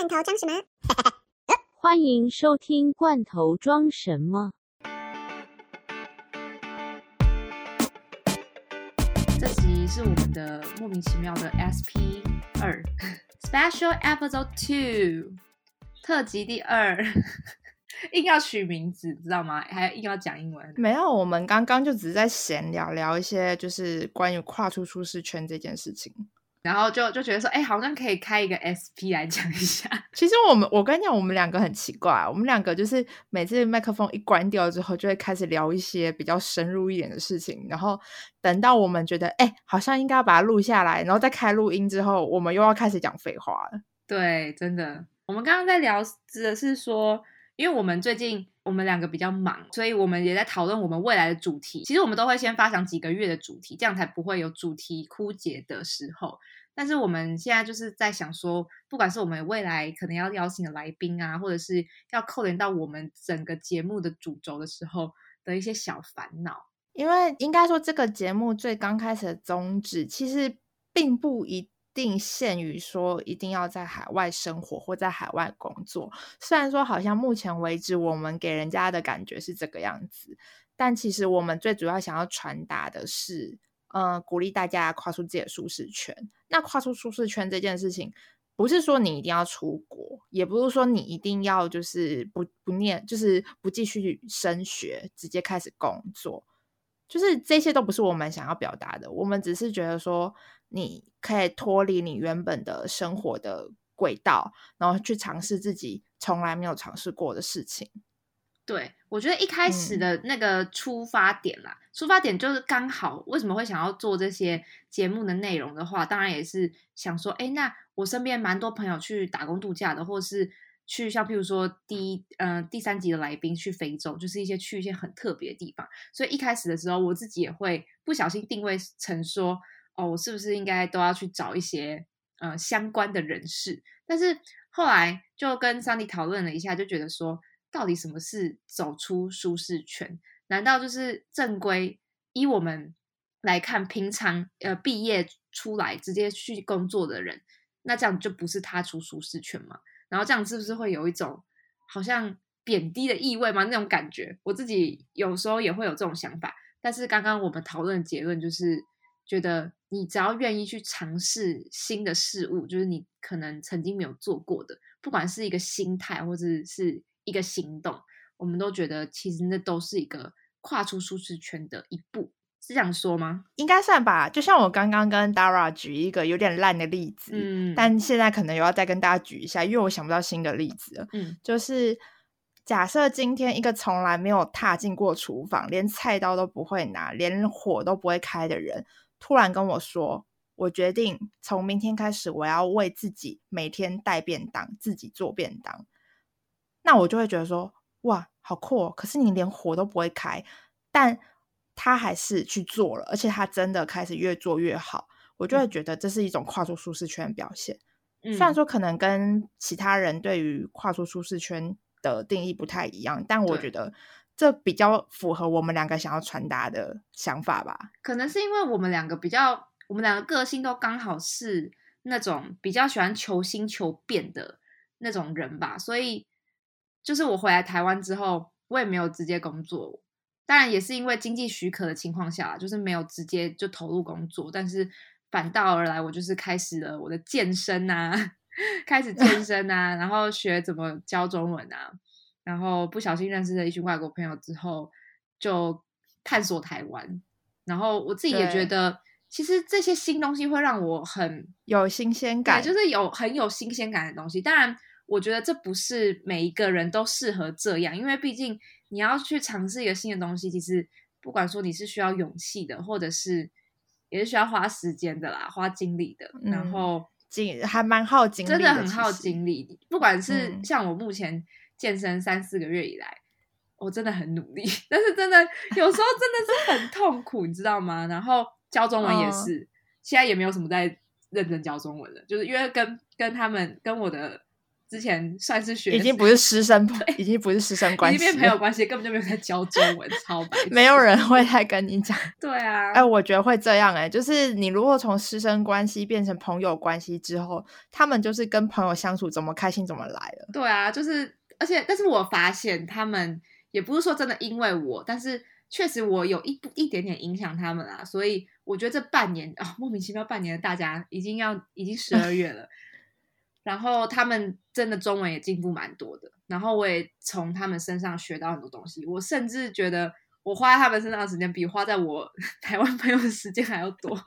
罐头装什么？欢迎收听《罐头装什么》。这集是我们的莫名其妙的 SP 二 Special Episode Two 特辑第二，硬要取名字，知道吗？还硬要讲英文。没有，我们刚刚就只是在闲聊，聊一些就是关于跨出舒适圈这件事情。然后就就觉得说，哎，好像可以开一个 SP 来讲一下。其实我们，我跟你讲，我们两个很奇怪，我们两个就是每次麦克风一关掉之后，就会开始聊一些比较深入一点的事情。然后等到我们觉得，哎，好像应该要把它录下来，然后再开录音之后，我们又要开始讲废话了。对，真的，我们刚刚在聊的是说。因为我们最近我们两个比较忙，所以我们也在讨论我们未来的主题。其实我们都会先发想几个月的主题，这样才不会有主题枯竭的时候。但是我们现在就是在想说，不管是我们未来可能要邀请的来宾啊，或者是要扣连到我们整个节目的主轴的时候的一些小烦恼。因为应该说，这个节目最刚开始的宗旨其实并不一。定限于说一定要在海外生活或在海外工作，虽然说好像目前为止我们给人家的感觉是这个样子，但其实我们最主要想要传达的是，呃，鼓励大家跨出自己的舒适圈。那跨出舒适圈这件事情，不是说你一定要出国，也不是说你一定要就是不不念，就是不继续升学，直接开始工作，就是这些都不是我们想要表达的。我们只是觉得说。你可以脱离你原本的生活的轨道，然后去尝试自己从来没有尝试过的事情。对我觉得一开始的那个出发点啦，出发点就是刚好为什么会想要做这些节目的内容的话，当然也是想说，哎，那我身边蛮多朋友去打工度假的，或是去像譬如说第一嗯第三集的来宾去非洲，就是一些去一些很特别的地方。所以一开始的时候，我自己也会不小心定位成说。哦，我是不是应该都要去找一些呃相关的人士？但是后来就跟桑迪讨论了一下，就觉得说，到底什么是走出舒适圈？难道就是正规依我们来看，平常呃毕业出来直接去工作的人，那这样就不是踏出舒适圈吗？然后这样是不是会有一种好像贬低的意味吗？那种感觉，我自己有时候也会有这种想法。但是刚刚我们讨论的结论就是。觉得你只要愿意去尝试新的事物，就是你可能曾经没有做过的，不管是一个心态或者是一个行动，我们都觉得其实那都是一个跨出舒适圈的一步，是这样说吗？应该算吧。就像我刚刚跟 Dara 举一个有点烂的例子，嗯，但现在可能又要再跟大家举一下，因为我想不到新的例子了。嗯，就是假设今天一个从来没有踏进过厨房，连菜刀都不会拿，连火都不会开的人。突然跟我说，我决定从明天开始，我要为自己每天带便当，自己做便当。那我就会觉得说，哇，好酷！可是你连火都不会开，但他还是去做了，而且他真的开始越做越好。我就会觉得这是一种跨出舒适圈的表现。虽然说可能跟其他人对于跨出舒适圈的定义不太一样，但我觉得。这比较符合我们两个想要传达的想法吧？可能是因为我们两个比较，我们两个个性都刚好是那种比较喜欢求新求变的那种人吧，所以就是我回来台湾之后，我也没有直接工作，当然也是因为经济许可的情况下，就是没有直接就投入工作，但是反倒而来，我就是开始了我的健身啊，开始健身啊，然后学怎么教中文啊。然后不小心认识了一群外国朋友之后，就探索台湾。然后我自己也觉得，其实这些新东西会让我很有新鲜感，就是有很有新鲜感的东西。当然，我觉得这不是每一个人都适合这样，因为毕竟你要去尝试一个新的东西，其实不管说你是需要勇气的，或者是也是需要花时间的啦，花精力的。然后精还蛮耗精力，真的很耗精力。不管是像我目前。健身三四个月以来，我真的很努力，但是真的有时候真的是很痛苦，你知道吗？然后教中文也是，现在也没有什么在认真教中文了，就是因为跟跟他们跟我的之前算是学，已经不是师生，已经不是师生关系，已经变朋友关系，根本就没有在教中文，超白，没有人会再跟你讲。对啊，哎，我觉得会这样哎，就是你如果从师生关系变成朋友关系之后，他们就是跟朋友相处怎么开心怎么来了。对啊，就是而且，但是我发现他们也不是说真的因为我，但是。确实，我有一一点点影响他们啊，所以我觉得这半年啊，莫名其妙半年的大家已经要已经十二月了，然后他们真的中文也进步蛮多的，然后我也从他们身上学到很多东西，我甚至觉得我花在他们身上的时间比花在我 台湾朋友的时间还要多，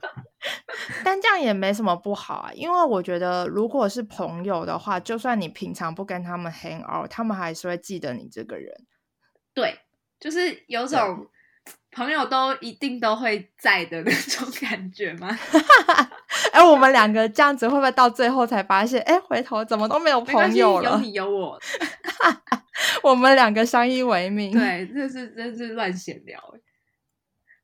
但这样也没什么不好啊，因为我觉得如果是朋友的话，就算你平常不跟他们 hang out，他们还是会记得你这个人，对。就是有种朋友都一定都会在的那种感觉吗？哎，我们两个这样子会不会到最后才发现，哎，回头怎么都没有朋友了？有你有我，我们两个相依为命。对，这是真是乱闲聊。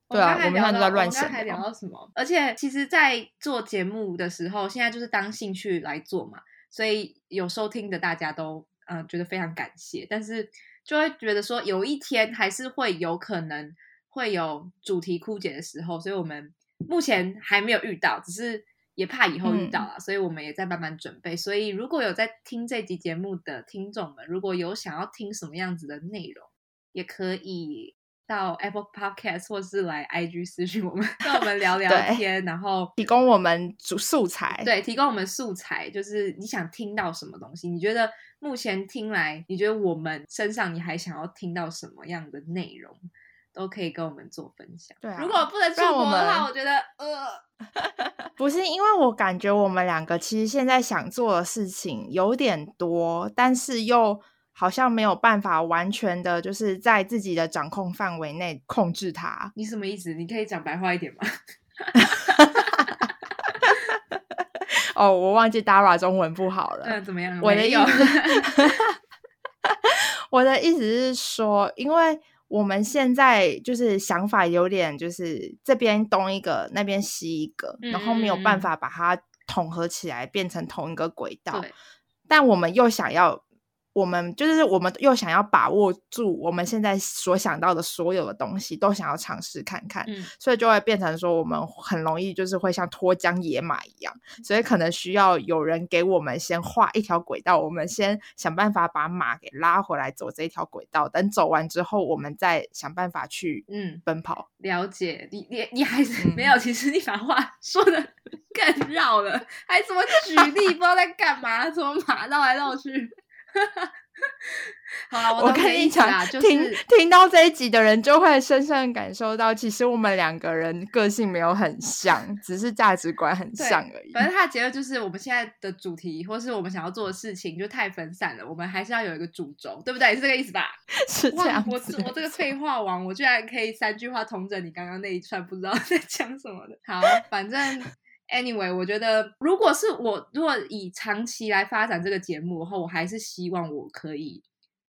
对啊，我们刚在乱闲。聊到什么？而且其实，在做节目的时候，现在就是当兴趣来做嘛，所以有收听的大家都嗯觉得非常感谢，但是。就会觉得说，有一天还是会有可能会有主题枯竭的时候，所以我们目前还没有遇到，只是也怕以后遇到啊，所以我们也在慢慢准备。所以如果有在听这集节目的听众们，如果有想要听什么样子的内容，也可以。到 Apple Podcast 或是来 IG 私讯我们，跟我们聊 聊天，然后提供我们素素材。对，提供我们素材，就是你想听到什么东西？你觉得目前听来，你觉得我们身上你还想要听到什么样的内容，都可以跟我们做分享。对，啊如果不能出国的话，我觉得呃，不是，因为我感觉我们两个其实现在想做的事情有点多，但是又。好像没有办法完全的，就是在自己的掌控范围内控制它。你什么意思？你可以讲白话一点吗？哦，我忘记 Dara 中文不好了。嗯，怎么样？我的意思，我的意思是说，因为我们现在就是想法有点，就是这边东一个，那边西一个，然后没有办法把它统合起来变成同一个轨道。但我们又想要。我们就是我们又想要把握住我们现在所想到的所有的东西，都想要尝试看看，所以就会变成说我们很容易就是会像脱缰野马一样，所以可能需要有人给我们先画一条轨道，我们先想办法把马给拉回来走这一条轨道，等走完之后，我们再想办法去嗯奔跑。了解你你你还是没有，其实你把话 说的更绕了，还怎么举例 不知道在干嘛，怎么马绕来绕去。好了，我跟你讲，听听到这一集的人就会深深感受到，其实我们两个人个性没有很像，只是价值观很像而已。反正他的结论就是，我们现在的主题或是我们想要做的事情就太分散了，我们还是要有一个主轴，对不对？是这个意思吧？是这样。我我这个废话王，我居然可以三句话通整你刚刚那一串不知道在讲什么的。好，反正。Anyway，我觉得如果是我，如果以长期来发展这个节目的话，我还是希望我可以，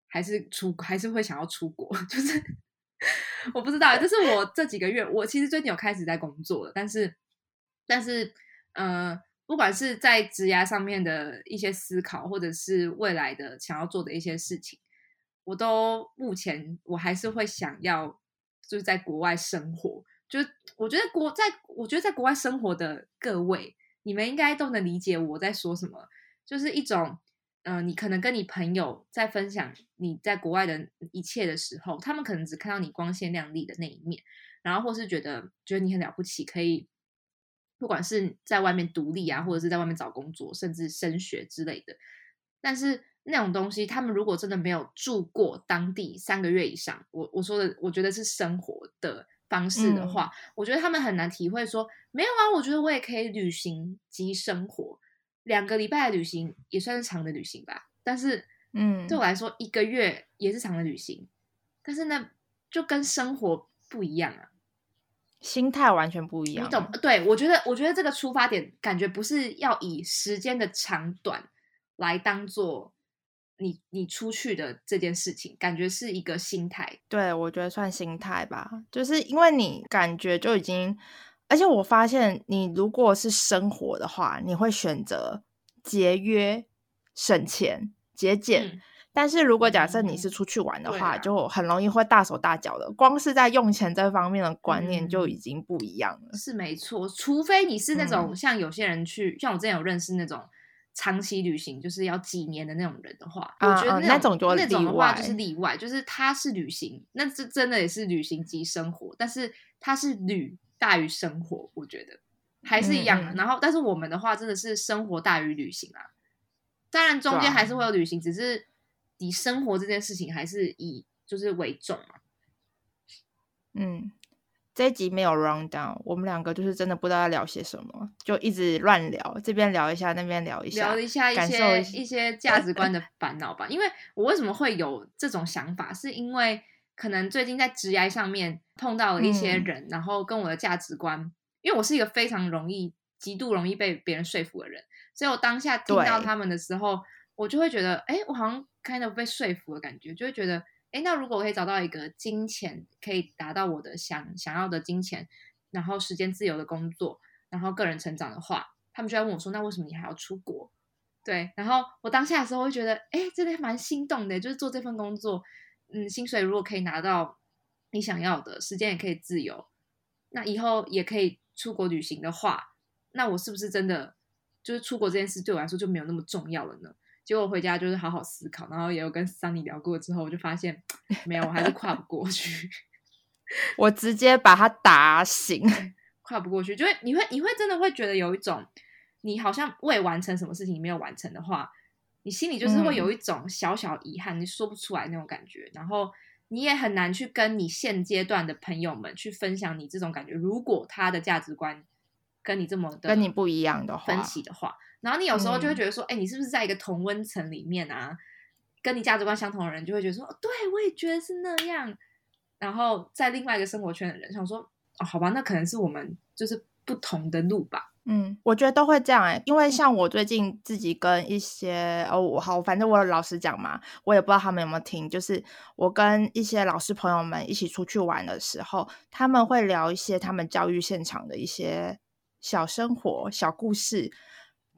还是出，还是会想要出国。就是我不知道，就是我这几个月，我其实最近有开始在工作了，但是，但是，呃，不管是在职涯上面的一些思考，或者是未来的想要做的一些事情，我都目前我还是会想要，就是在国外生活。就我觉得国在，我觉得在国外生活的各位，你们应该都能理解我在说什么。就是一种，嗯，你可能跟你朋友在分享你在国外的一切的时候，他们可能只看到你光鲜亮丽的那一面，然后或是觉得觉得你很了不起，可以不管是在外面独立啊，或者是在外面找工作，甚至升学之类的。但是那种东西，他们如果真的没有住过当地三个月以上，我我说的，我觉得是生活的。方式的话，我觉得他们很难体会。说没有啊，我觉得我也可以旅行及生活。两个礼拜的旅行也算是长的旅行吧。但是，嗯，对我来说，一个月也是长的旅行。但是呢，就跟生活不一样啊，心态完全不一样。你懂？对我觉得，我觉得这个出发点感觉不是要以时间的长短来当做。你你出去的这件事情，感觉是一个心态。对，我觉得算心态吧，就是因为你感觉就已经，而且我发现，你如果是生活的话，你会选择节约省钱节俭。但是如果假设你是出去玩的话，就很容易会大手大脚的。光是在用钱这方面的观念就已经不一样了。是没错，除非你是那种像有些人去，像我之前有认识那种长期旅行，就是要几年的那种人的话，我觉得那种那种的话就是例外，就是他是旅行，那这真的也是旅行及生活，但是他是旅大于生活，我觉得还是一样。然后，但是我们的话真的是生活大于旅行啊。当然中间还是会有旅行，只是。以生活这件事情还是以就是为重嘛。嗯，这一集没有 round down，我们两个就是真的不知道要聊些什么，就一直乱聊，这边聊一下，那边聊一下，聊一下一些一些价值观的烦恼吧。因为我为什么会有这种想法，是因为可能最近在职涯上面碰到了一些人，然后跟我的价值观，因为我是一个非常容易、极度容易被别人说服的人，所以我当下听到他们的时候。我就会觉得，哎，我好像 kind of 被说服的感觉，就会觉得，哎，那如果我可以找到一个金钱可以达到我的想想要的金钱，然后时间自由的工作，然后个人成长的话，他们就在问我说，那为什么你还要出国？对，然后我当下的时候会觉得，哎，真的蛮心动的，就是做这份工作，嗯，薪水如果可以拿到你想要的，时间也可以自由，那以后也可以出国旅行的话，那我是不是真的就是出国这件事对我来说就没有那么重要了呢？结果回家就是好好思考，然后也有跟 Sunny 聊过之后，我就发现没有，我还是跨不过去。我直接把他打醒，跨不过去，就会你会你会真的会觉得有一种你好像未完成什么事情没有完成的话，你心里就是会有一种小小遗憾，你说不出来那种感觉，然后你也很难去跟你现阶段的朋友们去分享你这种感觉。如果他的价值观跟你这么的跟你不一样的话，分歧的话。然后你有时候就会觉得说，哎，你是不是在一个同温层里面啊？跟你价值观相同的人就会觉得说，对我也觉得是那样。然后在另外一个生活圈的人想说，哦，好吧，那可能是我们就是不同的路吧。嗯，我觉得都会这样哎，因为像我最近自己跟一些哦，我好，反正我老实讲嘛，我也不知道他们有没有听，就是我跟一些老师朋友们一起出去玩的时候，他们会聊一些他们教育现场的一些小生活、小故事。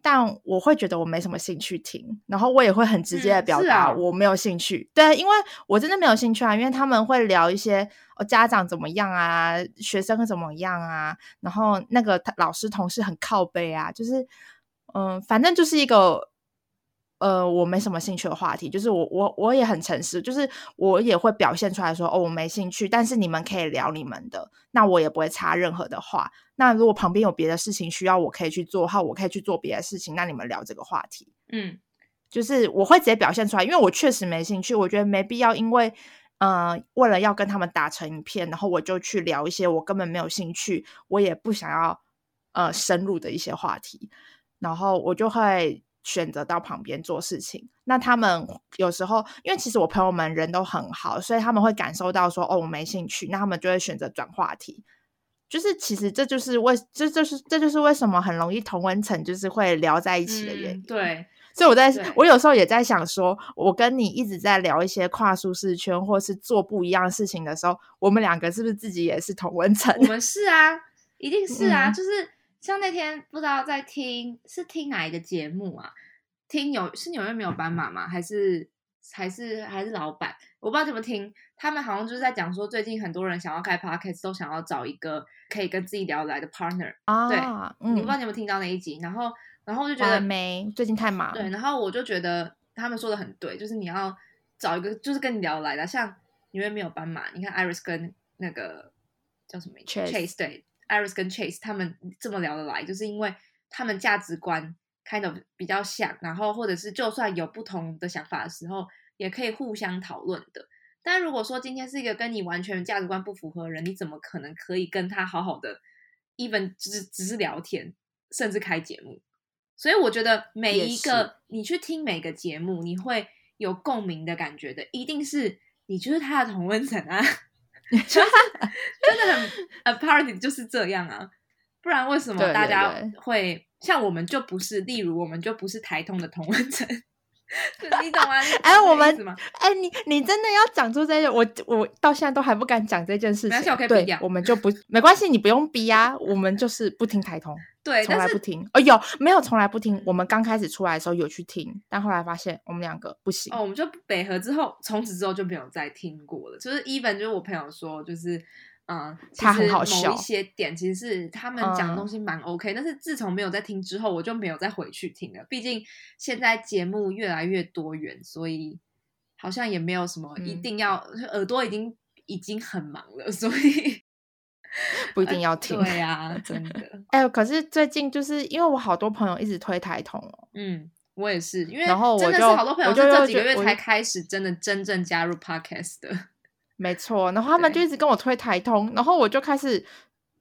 但我会觉得我没什么兴趣听，然后我也会很直接的表达我没有兴趣。对，因为我真的没有兴趣啊，因为他们会聊一些哦家长怎么样啊，学生怎么样啊，然后那个老师同事很靠背啊，就是嗯，反正就是一个。呃，我没什么兴趣的话题，就是我我我也很诚实，就是我也会表现出来说，哦，我没兴趣，但是你们可以聊你们的，那我也不会插任何的话。那如果旁边有别的事情需要我可以去做的话，我可以去做别的事情，那你们聊这个话题，嗯，就是我会直接表现出来，因为我确实没兴趣，我觉得没必要，因为呃，为了要跟他们打成一片，然后我就去聊一些我根本没有兴趣，我也不想要呃深入的一些话题，然后我就会。选择到旁边做事情，那他们有时候，因为其实我朋友们人都很好，所以他们会感受到说，哦，我没兴趣，那他们就会选择转话题。就是其实这就是为这就是这就是为什么很容易同温层就是会聊在一起的原因。对，所以我在我有时候也在想说，我跟你一直在聊一些跨舒适圈或是做不一样事情的时候，我们两个是不是自己也是同温层？我们是啊，一定是啊，就是。像那天不知道在听是听哪一个节目啊？听纽是纽约没有斑马吗？还是还是还是老板？我不知道怎么听。他们好像就是在讲说，最近很多人想要开 podcast，都想要找一个可以跟自己聊来的 partner 啊。对，你不知道你有没有听到那一集？然后然后就觉得没，最近太忙。对，然后我就觉得他们说的很对，就是你要找一个就是跟你聊来的，像纽约没有斑马，你看 Iris 跟那个叫什么 Chase 对。Iris 跟 Chase 他们这么聊得来，就是因为他们价值观 kind of 比较像，然后或者是就算有不同的想法的时候，也可以互相讨论的。但如果说今天是一个跟你完全价值观不符合的人，你怎么可能可以跟他好好的，even 只只是聊天，甚至开节目？所以我觉得每一个你去听每个节目，你会有共鸣的感觉的，一定是你就是他的同温层啊。就是真的很，a party 就是这样啊，不然为什么大家会像我们就不是？例如我们就不是台通的同文层，你懂吗？哎，我们哎，你你真的要讲出这些，我我到现在都还不敢讲这件事情。对，我们就不没关系，你不用逼啊，我们就是不听台通，对，从来不听。哦，有没有从来不听？我们刚开始出来的时候有去听，但后来发现我们两个不行。哦，我们就北河之后，从此之后就没有再听过了。就是 even 就是我朋友说，就是。嗯，他很好笑。某一些点其实是他们讲的东西蛮 OK，但是自从没有在听之后，我就没有再回去听了。毕竟现在节目越来越多元，所以好像也没有什么一定要耳朵已经已经很忙了，所以 不一定要听。对呀，真的。哎，可是最近就是因为我好多朋友一直推台通哦。嗯，我也是，因为然后真的是好多朋友就这几个月才开始真的真正加入 Podcast 的。没错，然后他们就一直跟我推台通，然后我就开始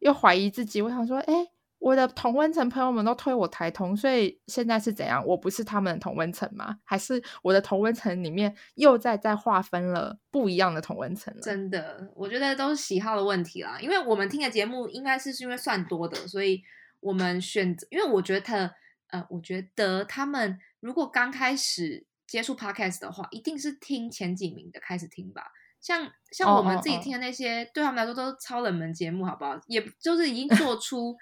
又怀疑自己。我想说，哎，我的同温层朋友们都推我台通，所以现在是怎样？我不是他们的同温层吗？还是我的同温层里面又在在划分了不一样的同温层了？真的，我觉得都是喜好的问题啦。因为我们听的节目应该是是因为算多的，所以我们选择。因为我觉得，呃，我觉得他们如果刚开始接触 podcast 的话，一定是听前几名的开始听吧。像像我们自己听的那些，对他们来说都是超冷门节目，好不好？也就是已经做出，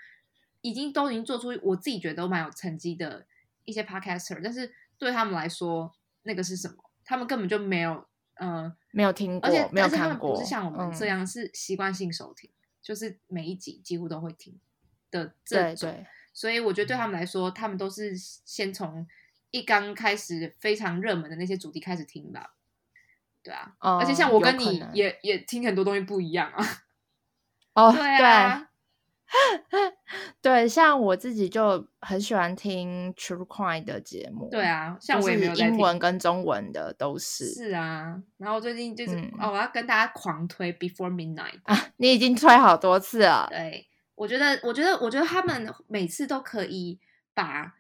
已经都已经做出，我自己觉得都蛮有成绩的一些 podcaster，但是对他们来说，那个是什么？他们根本就没有，嗯，没有听过，而且没有看过，不是像我们这样是习惯性收听，就是每一集几乎都会听的这种。所以我觉得对他们来说，他们都是先从一刚开始非常热门的那些主题开始听吧。对啊，而且像我跟你也也听很多东西不一样啊。哦，对啊，对，像我自己就很喜欢听 True Crime 的节目。对啊，像我也没有英文跟中文的都是。是啊，然后最近就是哦，我要跟大家狂推 Before Midnight 啊，你已经推好多次了。对，我觉得，我觉得，我觉得他们每次都可以把，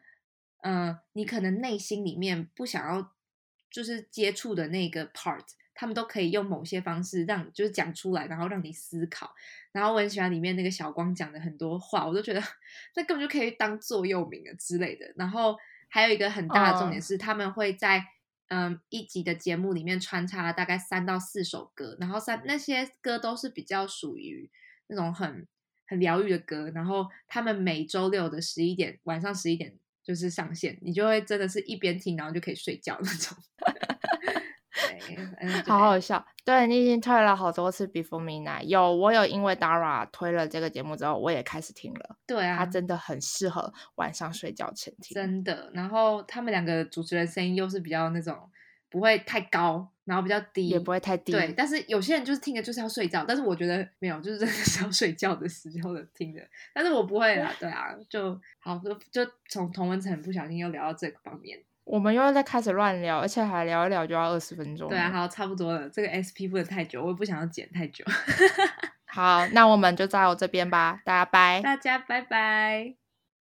嗯，你可能内心里面不想要。就是接触的那个 part，他们都可以用某些方式让就是讲出来，然后让你思考。然后我很喜欢里面那个小光讲的很多话，我都觉得 那根本就可以当座右铭啊之类的。然后还有一个很大的重点是，他们会在嗯一集的节目里面穿插大概三到四首歌，然后三那些歌都是比较属于那种很很疗愈的歌。然后他们每周六的十一点晚上十一点。就是上线，你就会真的是一边听，然后就可以睡觉那种。对，好好笑。对你已经推了好多次《Before Midnight》，有我有因为 Dara 推了这个节目之后，我也开始听了。对啊，它真的很适合晚上睡觉前听。真的，然后他们两个主持人声音又是比较那种。不会太高，然后比较低，也不会太低。对，但是有些人就是听的就是要睡觉，但是我觉得没有，就是真的是要睡觉的时候的听的。但是我不会啦，对啊，就好，就就从同文层不小心又聊到这个方面，我们又要再开始乱聊，而且还聊一聊就要二十分钟。对啊，好，差不多了，这个 SP 不能太久，我也不想要剪太久。好，那我们就在我这边吧，大家拜，大家拜拜。